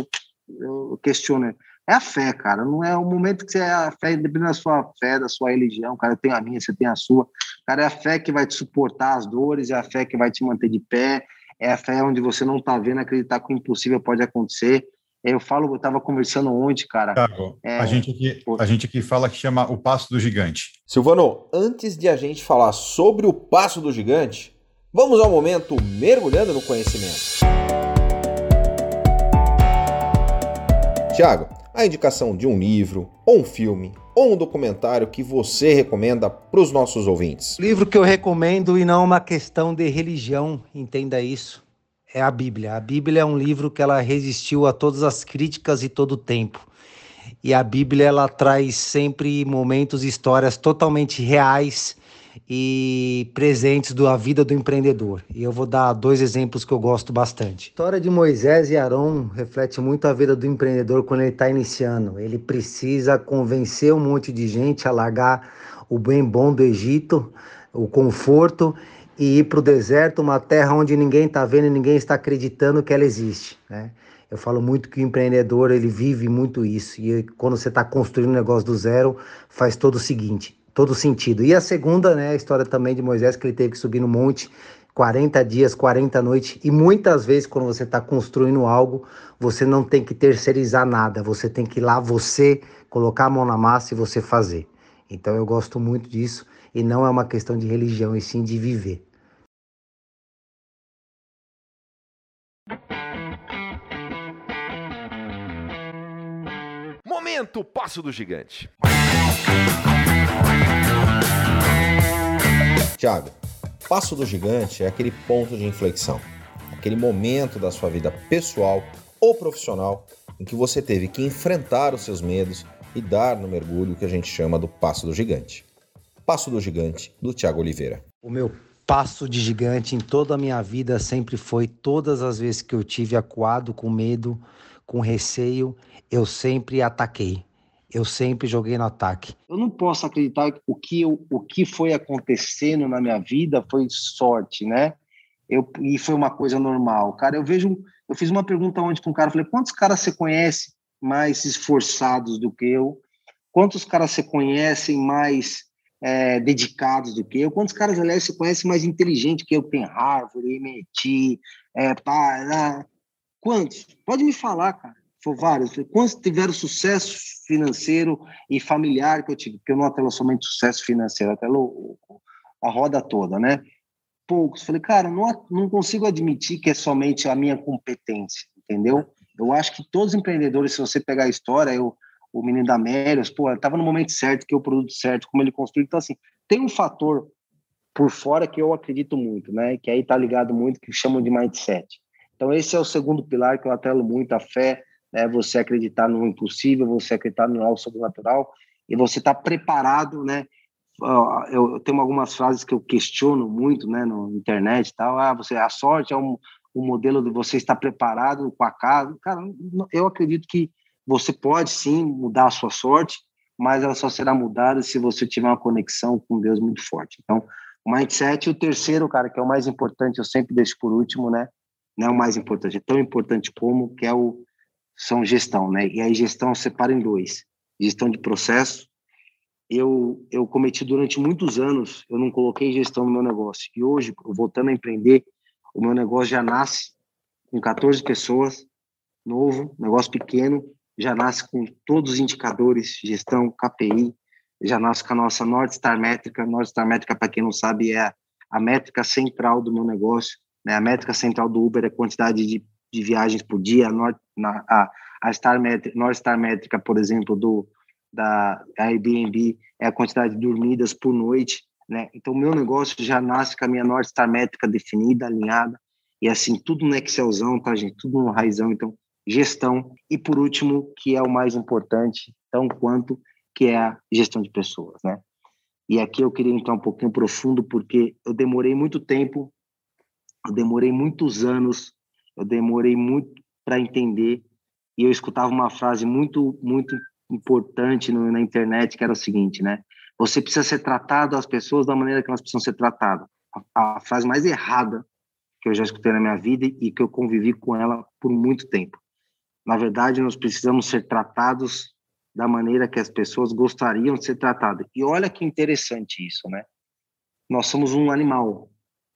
eu questiono. É a fé, cara. Não é o momento que você é a fé, dependendo da sua fé, da sua religião, cara. Eu tenho a minha, você tem a sua. Cara, é a fé que vai te suportar as dores, é a fé que vai te manter de pé, é a fé onde você não está vendo acreditar que o impossível pode acontecer. Eu falo, eu estava conversando ontem, cara. Thiago, é... a, gente aqui, a gente aqui fala que chama o Passo do Gigante. Silvano, antes de a gente falar sobre o Passo do Gigante, vamos ao momento mergulhando no conhecimento. Tiago, a indicação de um livro, ou um filme, ou um documentário que você recomenda para os nossos ouvintes? Livro que eu recomendo, e não uma questão de religião, entenda isso, é a Bíblia. A Bíblia é um livro que ela resistiu a todas as críticas e todo o tempo. E a Bíblia ela traz sempre momentos e histórias totalmente reais e presentes da vida do empreendedor. E eu vou dar dois exemplos que eu gosto bastante. A história de Moisés e Arão reflete muito a vida do empreendedor quando ele está iniciando. Ele precisa convencer um monte de gente a largar o bem bom do Egito, o conforto e ir para o deserto, uma terra onde ninguém está vendo e ninguém está acreditando que ela existe. Né? Eu falo muito que o empreendedor ele vive muito isso e quando você está construindo um negócio do zero faz todo o seguinte, todo sentido. E a segunda, né, a história também de Moisés que ele teve que subir no monte 40 dias, 40 noites e muitas vezes quando você está construindo algo você não tem que terceirizar nada, você tem que ir lá você colocar a mão na massa e você fazer. Então eu gosto muito disso e não é uma questão de religião, e sim de viver. Momento Passo do Gigante. Tiago, Passo do Gigante é aquele ponto de inflexão, aquele momento da sua vida pessoal ou profissional em que você teve que enfrentar os seus medos e dar no mergulho que a gente chama do Passo do Gigante. Passo do Gigante, do Tiago Oliveira. O meu passo de gigante em toda a minha vida sempre foi todas as vezes que eu tive acuado com medo, com receio, eu sempre ataquei. Eu sempre joguei no ataque. Eu não posso acreditar que o que, eu, o que foi acontecendo na minha vida foi sorte, né? Eu, e foi uma coisa normal. Cara, eu vejo. Eu fiz uma pergunta ontem com um cara, falei: quantos caras você conhece mais esforçados do que eu? Quantos caras você conhece mais é, dedicados do que eu. Quantos caras, aliás, você conhece mais inteligente que eu? Tem Harvard, MIT, é, pá, né? quantos? Pode me falar, cara. Foi vários. Quantos tiveram sucesso financeiro e familiar que eu tive? Porque eu não atelo somente sucesso financeiro, atelo a roda toda, né? Poucos. Falei, cara, não, não consigo admitir que é somente a minha competência, entendeu? Eu acho que todos os empreendedores, se você pegar a história, eu o menino da Mérios, pô, estava no momento certo, que é o produto certo, como ele construiu. Então, assim, tem um fator por fora que eu acredito muito, né? Que aí tá ligado muito, que chamam de mindset. Então, esse é o segundo pilar que eu atelo muito, a fé, né? Você acreditar no impossível, você acreditar no algo sobrenatural e você tá preparado, né? Eu tenho algumas frases que eu questiono muito, né, na internet e tal. Ah, você, a sorte é um, um modelo de você estar preparado com a casa. Cara, eu acredito que você pode sim mudar a sua sorte, mas ela só será mudada se você tiver uma conexão com Deus muito forte. Então, mindset, o terceiro, cara, que é o mais importante, eu sempre deixo por último, né? Não é o mais importante, é tão importante como, que é o são gestão, né? E aí gestão separa em dois: gestão de processo. Eu eu cometi durante muitos anos, eu não coloquei gestão no meu negócio. E hoje, voltando a empreender, o meu negócio já nasce com 14 pessoas, novo, negócio pequeno, já nasce com todos os indicadores, gestão, KPI, já nasce com a nossa North Star Métrica. North Star Métrica, para quem não sabe, é a métrica central do meu negócio. Né? A métrica central do Uber é a quantidade de, de viagens por dia. A, North, a, a Star North Star Métrica, por exemplo, do, da Airbnb é a quantidade de dormidas por noite. Né? Então, meu negócio já nasce com a minha North Star Métrica definida, alinhada. E assim, tudo no Excelzão, tá, gente? Tudo no raizão. Então, gestão e por último, que é o mais importante, tão quanto que é a gestão de pessoas, né? E aqui eu queria entrar um pouquinho profundo porque eu demorei muito tempo, eu demorei muitos anos, eu demorei muito para entender e eu escutava uma frase muito muito importante no, na internet que era o seguinte, né? Você precisa ser tratado as pessoas da maneira que elas precisam ser tratadas. A, a frase mais errada que eu já escutei na minha vida e que eu convivi com ela por muito tempo. Na verdade, nós precisamos ser tratados da maneira que as pessoas gostariam de ser tratadas. E olha que interessante isso, né? Nós somos um animal.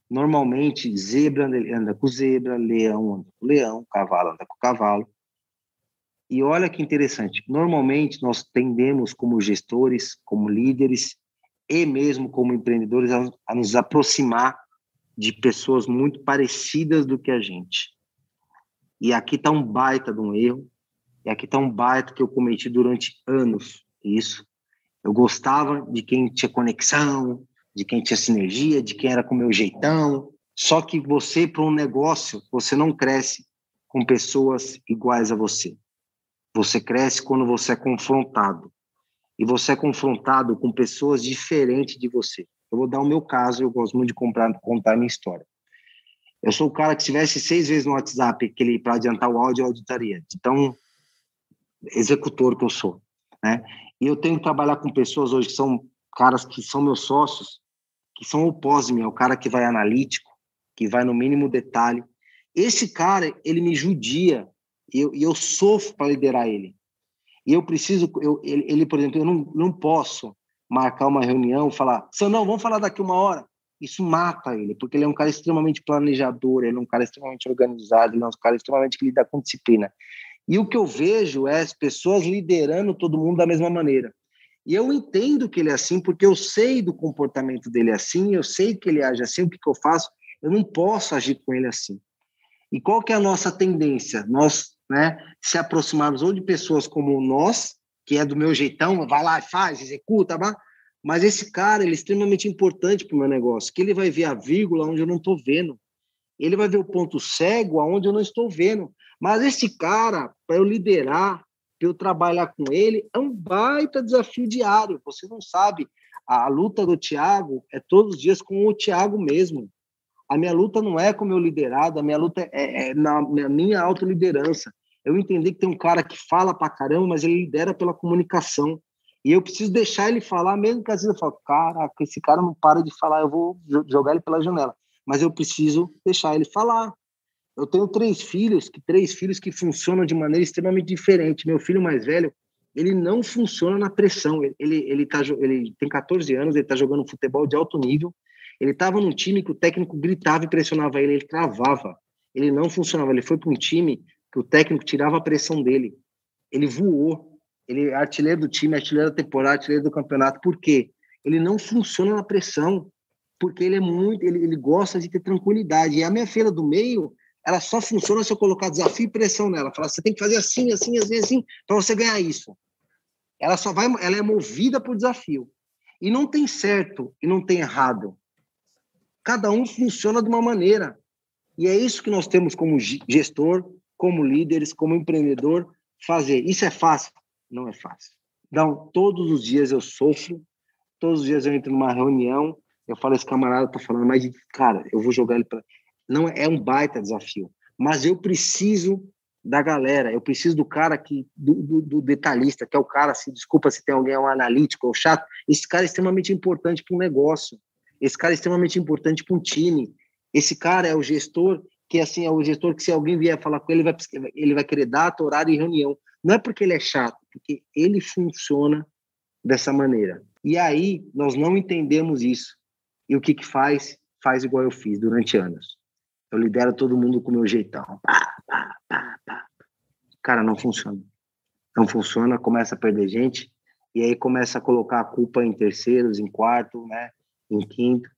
Normalmente, zebra anda com zebra, leão anda com leão, cavalo anda com cavalo. E olha que interessante, normalmente nós tendemos, como gestores, como líderes e mesmo como empreendedores, a, a nos aproximar de pessoas muito parecidas do que a gente. E aqui está um baita de um erro, e aqui está um baita que eu cometi durante anos. Isso. Eu gostava de quem tinha conexão, de quem tinha sinergia, de quem era com o meu jeitão. Só que você, para um negócio, você não cresce com pessoas iguais a você. Você cresce quando você é confrontado. E você é confrontado com pessoas diferentes de você. Eu vou dar o meu caso, eu gosto muito de comprar, contar a minha história. Eu sou o cara que se tivesse seis vezes no WhatsApp aquele para adiantar o áudio, eu auditaria. Então, executor que eu sou, né? E eu tenho que trabalhar com pessoas hoje que são caras que são meus sócios, que são de mim, é o cara que vai analítico, que vai no mínimo detalhe. Esse cara, ele me judia, e eu, eu sofro para liderar ele. E eu preciso, eu, ele, ele, por exemplo, eu não, não posso marcar uma reunião, falar, não, vamos falar daqui uma hora. Isso mata ele, porque ele é um cara extremamente planejador, ele é um cara extremamente organizado, ele é um cara extremamente que lida com disciplina. E o que eu vejo é as pessoas liderando todo mundo da mesma maneira. E eu entendo que ele é assim, porque eu sei do comportamento dele assim, eu sei que ele age assim, o que, que eu faço? Eu não posso agir com ele assim. E qual que é a nossa tendência? Nós né, se aproximarmos ou de pessoas como nós, que é do meu jeitão, vai lá e faz, executa, mas esse cara ele é extremamente importante para o meu negócio, que ele vai ver a vírgula onde eu não estou vendo. Ele vai ver o ponto cego aonde eu não estou vendo. Mas esse cara, para eu liderar, eu trabalhar com ele, é um baita desafio diário. Você não sabe. A luta do Thiago é todos os dias com o Thiago mesmo. A minha luta não é com o meu liderado, a minha luta é, é na, na minha autoliderança. Eu entendi que tem um cara que fala pra caramba, mas ele lidera pela comunicação. E eu preciso deixar ele falar, mesmo que às vezes eu falo, caraca, esse cara não para de falar, eu vou jogar ele pela janela. Mas eu preciso deixar ele falar. Eu tenho três filhos, que três filhos que funcionam de maneira extremamente diferente. Meu filho mais velho, ele não funciona na pressão. Ele, ele, tá, ele tem 14 anos, ele está jogando futebol de alto nível. Ele estava num time que o técnico gritava e pressionava ele, ele travava. Ele não funcionava. Ele foi para um time que o técnico tirava a pressão dele. Ele voou. Ele é artilheiro do time, artilheiro da temporada, artilheiro do campeonato. Por quê? Ele não funciona na pressão, porque ele é muito, ele, ele gosta de ter tranquilidade. E a minha filha do meio, ela só funciona se eu colocar desafio e pressão nela. Falar, você tem que fazer assim, assim, assim, assim, para você ganhar isso. Ela só vai, ela é movida por desafio. E não tem certo e não tem errado. Cada um funciona de uma maneira. E é isso que nós temos como gestor, como líderes, como empreendedor, fazer. Isso é fácil? Não é fácil. Então, todos os dias eu sofro, todos os dias eu entro numa reunião, eu falo, esse camarada tá falando, mas, cara, eu vou jogar ele para não é um baita desafio, mas eu preciso da galera, eu preciso do cara que do, do, do detalhista, que é o cara, se desculpa se tem alguém é um analítico ou chato, esse cara é extremamente importante para um negócio. Esse cara é extremamente importante para um time. Esse cara é o gestor que assim é o gestor que se alguém vier falar com ele, vai ele vai querer data, horário e reunião. Não é porque ele é chato, porque ele funciona dessa maneira. E aí nós não entendemos isso. E o que que faz? Faz igual eu fiz durante anos. Eu lidero todo mundo com o meu jeitão. Pá, pá, pá, pá. Cara, não funciona. Não funciona, começa a perder gente, e aí começa a colocar a culpa em terceiros, em quarto, né? Em quinto.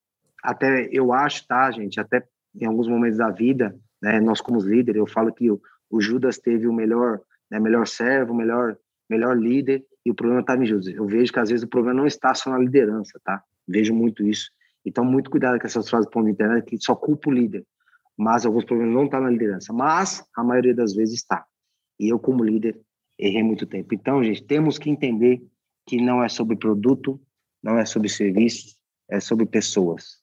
Até eu acho, tá, gente? Até em alguns momentos da vida, né? Nós como líderes, eu falo que o, o Judas teve o melhor, né, melhor servo, melhor, melhor líder, e o problema estava em Judas. Eu vejo que às vezes o problema não está só na liderança, tá? Vejo muito isso. Então, muito cuidado com essas frases ponto de internet que só culpa o líder mas alguns problemas não estão tá na liderança, mas a maioria das vezes está. E eu, como líder, errei muito tempo. Então, gente, temos que entender que não é sobre produto, não é sobre serviços, é sobre pessoas.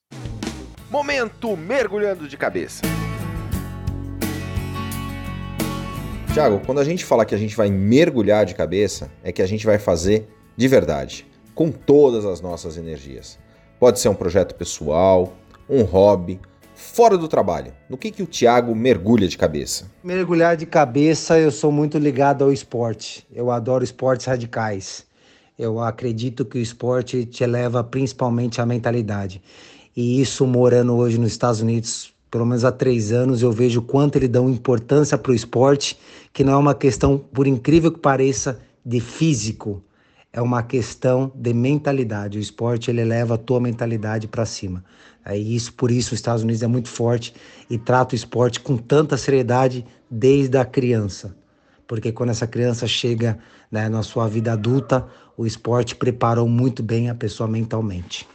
Momento mergulhando de cabeça. Tiago, quando a gente fala que a gente vai mergulhar de cabeça, é que a gente vai fazer de verdade, com todas as nossas energias. Pode ser um projeto pessoal, um hobby, fora do trabalho? No que, que o Thiago mergulha de cabeça? Mergulhar de cabeça, eu sou muito ligado ao esporte. Eu adoro esportes radicais. Eu acredito que o esporte te eleva principalmente à mentalidade. E isso, morando hoje nos Estados Unidos pelo menos há três anos, eu vejo quanto ele dá importância para o esporte, que não é uma questão, por incrível que pareça, de físico, é uma questão de mentalidade. O esporte ele eleva a tua mentalidade para cima. É isso, por isso os Estados Unidos é muito forte e trata o esporte com tanta seriedade desde a criança. Porque quando essa criança chega né, na sua vida adulta, o esporte preparou muito bem a pessoa mentalmente.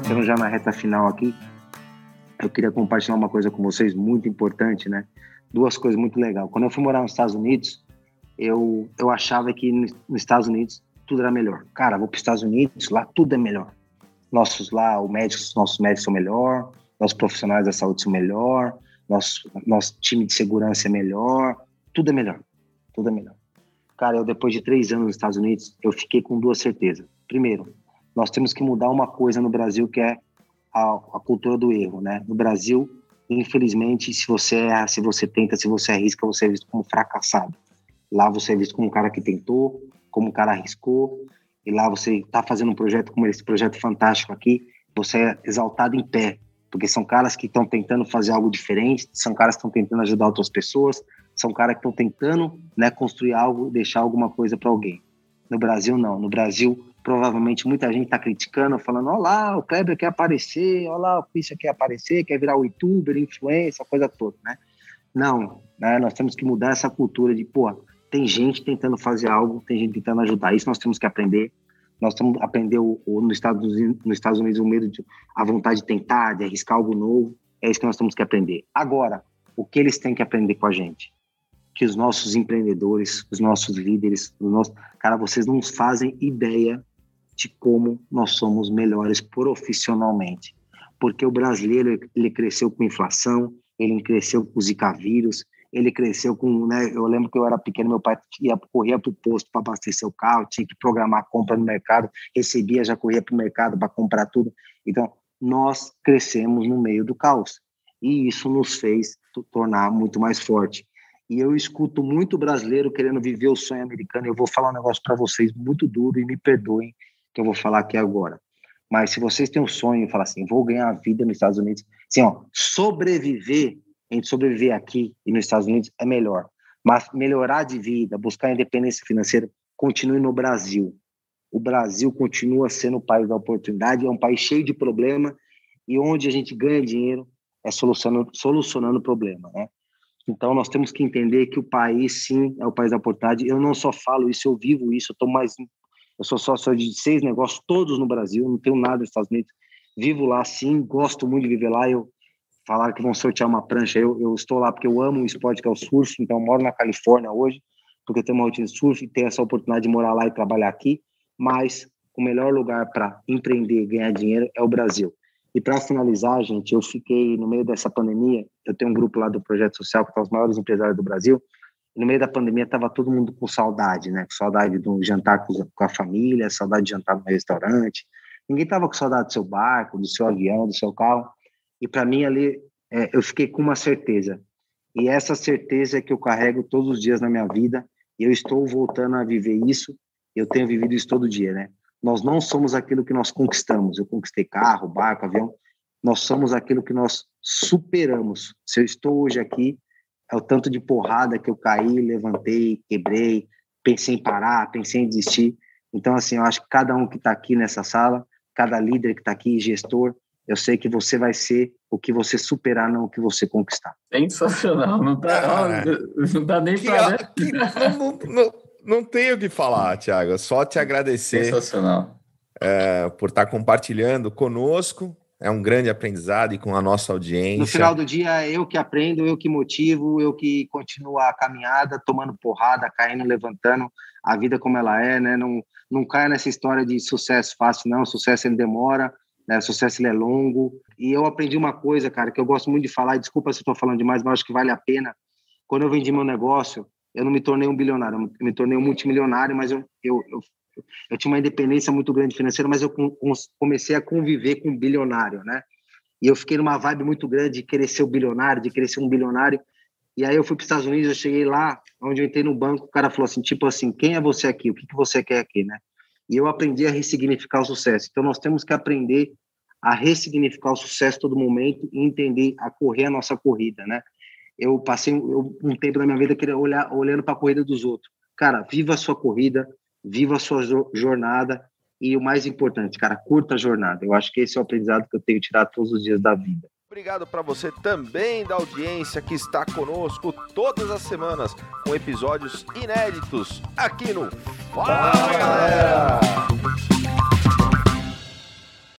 Estamos já na reta final aqui. Eu queria compartilhar uma coisa com vocês muito importante, né? Duas coisas muito legais. Quando eu fui morar nos Estados Unidos, eu, eu achava que nos Estados Unidos tudo era melhor. Cara, vou para os Estados Unidos, lá tudo é melhor. Nossos lá, os médicos, nossos médicos são melhor, nossos profissionais da saúde são melhor, nosso, nosso time de segurança é melhor, tudo é melhor, tudo é melhor. Cara, eu depois de três anos nos Estados Unidos, eu fiquei com duas certezas. Primeiro, nós temos que mudar uma coisa no Brasil que é a, a cultura do erro, né? No Brasil, infelizmente, se você erra, se você tenta, se você arrisca, você é visto como fracassado. Lá você é visto como um cara que tentou, como um cara arriscou, e lá você está fazendo um projeto como esse projeto fantástico aqui, você é exaltado em pé, porque são caras que estão tentando fazer algo diferente, são caras que estão tentando ajudar outras pessoas, são caras que estão tentando né, construir algo, deixar alguma coisa para alguém. No Brasil, não. No Brasil, provavelmente muita gente está criticando, falando: olha lá, o Kleber quer aparecer, olha lá, o Christian quer aparecer, quer virar youtuber, influência, coisa toda, né? Não, né? nós temos que mudar essa cultura de, pô, tem gente tentando fazer algo, tem gente tentando ajudar. Isso nós temos que aprender. Nós temos que aprender o, o, nos, Estados Unidos, nos Estados Unidos o medo, de, a vontade de tentar, de arriscar algo novo. É isso que nós temos que aprender. Agora, o que eles têm que aprender com a gente? Que os nossos empreendedores, os nossos líderes, os nossos, cara, vocês não fazem ideia de como nós somos melhores profissionalmente. Porque o brasileiro, ele cresceu com inflação, ele cresceu com Zika vírus, ele cresceu com, né, eu lembro que eu era pequeno, meu pai ia corria para o posto para abastecer o carro, tinha que programar a compra no mercado, recebia, já corria para o mercado para comprar tudo. Então, nós crescemos no meio do caos. E isso nos fez tornar muito mais forte. E eu escuto muito brasileiro querendo viver o sonho americano. Eu vou falar um negócio para vocês muito duro e me perdoem que eu vou falar aqui agora. Mas se vocês têm um sonho e falar assim, vou ganhar a vida nos Estados Unidos, assim, ó, sobreviver a gente sobreviver aqui e nos Estados Unidos é melhor. Mas melhorar de vida, buscar independência financeira, continue no Brasil. O Brasil continua sendo o país da oportunidade, é um país cheio de problema e onde a gente ganha dinheiro é solucionando, solucionando o problema, né? Então nós temos que entender que o país sim é o país da oportunidade. Eu não só falo isso, eu vivo isso. Eu tô mais, eu sou sócio de seis negócios todos no Brasil, não tenho nada nos Estados Unidos. Vivo lá sim, gosto muito de viver lá. Eu falaram que vão sortear uma prancha. Eu, eu estou lá porque eu amo o esporte que é o surf, então moro na Califórnia hoje, porque eu tenho uma rotina de surf e tenho essa oportunidade de morar lá e trabalhar aqui. Mas o melhor lugar para empreender e ganhar dinheiro é o Brasil. E para finalizar, gente, eu fiquei no meio dessa pandemia. Eu tenho um grupo lá do Projeto Social, que são os maiores empresários do Brasil. No meio da pandemia, estava todo mundo com saudade, né? Com saudade de um jantar com a família, saudade de jantar no restaurante. Ninguém estava com saudade do seu barco, do seu avião, do seu carro. E para mim ali, é, eu fiquei com uma certeza. E essa certeza é que eu carrego todos os dias na minha vida. E eu estou voltando a viver isso. Eu tenho vivido isso todo dia, né? Nós não somos aquilo que nós conquistamos. Eu conquistei carro, barco, avião. Nós somos aquilo que nós superamos. Se eu estou hoje aqui, é o tanto de porrada que eu caí, levantei, quebrei, pensei em parar, pensei em desistir. Então, assim, eu acho que cada um que está aqui nessa sala, cada líder que está aqui, gestor, eu sei que você vai ser o que você superar, não o que você conquistar. Sensacional, não tá, ah, não dá nem para. Né? Não, não, não, tenho o que falar, Tiago, só te agradecer. Sensacional. É, por estar compartilhando conosco. É um grande aprendizado e com a nossa audiência. No final do dia, eu que aprendo, eu que motivo, eu que continuo a caminhada, tomando porrada, caindo, levantando, a vida como ela é, né? Não, não caia nessa história de sucesso fácil, não. Sucesso ele demora, né? Sucesso ele é longo. E eu aprendi uma coisa, cara, que eu gosto muito de falar, desculpa se estou falando demais, mas acho que vale a pena. Quando eu vendi meu negócio, eu não me tornei um bilionário, eu me tornei um multimilionário, mas eu, eu, eu, eu tinha uma independência muito grande financeira, mas eu comecei a conviver com um bilionário, né? E eu fiquei numa vibe muito grande de querer ser um bilionário, de querer ser um bilionário. E aí eu fui para os Estados Unidos, eu cheguei lá, onde eu entrei no banco, o cara falou assim, tipo assim, quem é você aqui? O que, que você quer aqui, né? E eu aprendi a ressignificar o sucesso. Então, nós temos que aprender a ressignificar o sucesso todo momento e entender a correr a nossa corrida, né? Eu passei um, um tempo da minha vida querendo olhar, olhando para a corrida dos outros. Cara, viva a sua corrida, viva a sua jornada e o mais importante, cara, curta a jornada. Eu acho que esse é o aprendizado que eu tenho que tirar todos os dias da vida. Obrigado para você também da audiência que está conosco todas as semanas com episódios inéditos aqui no Fala, Galera!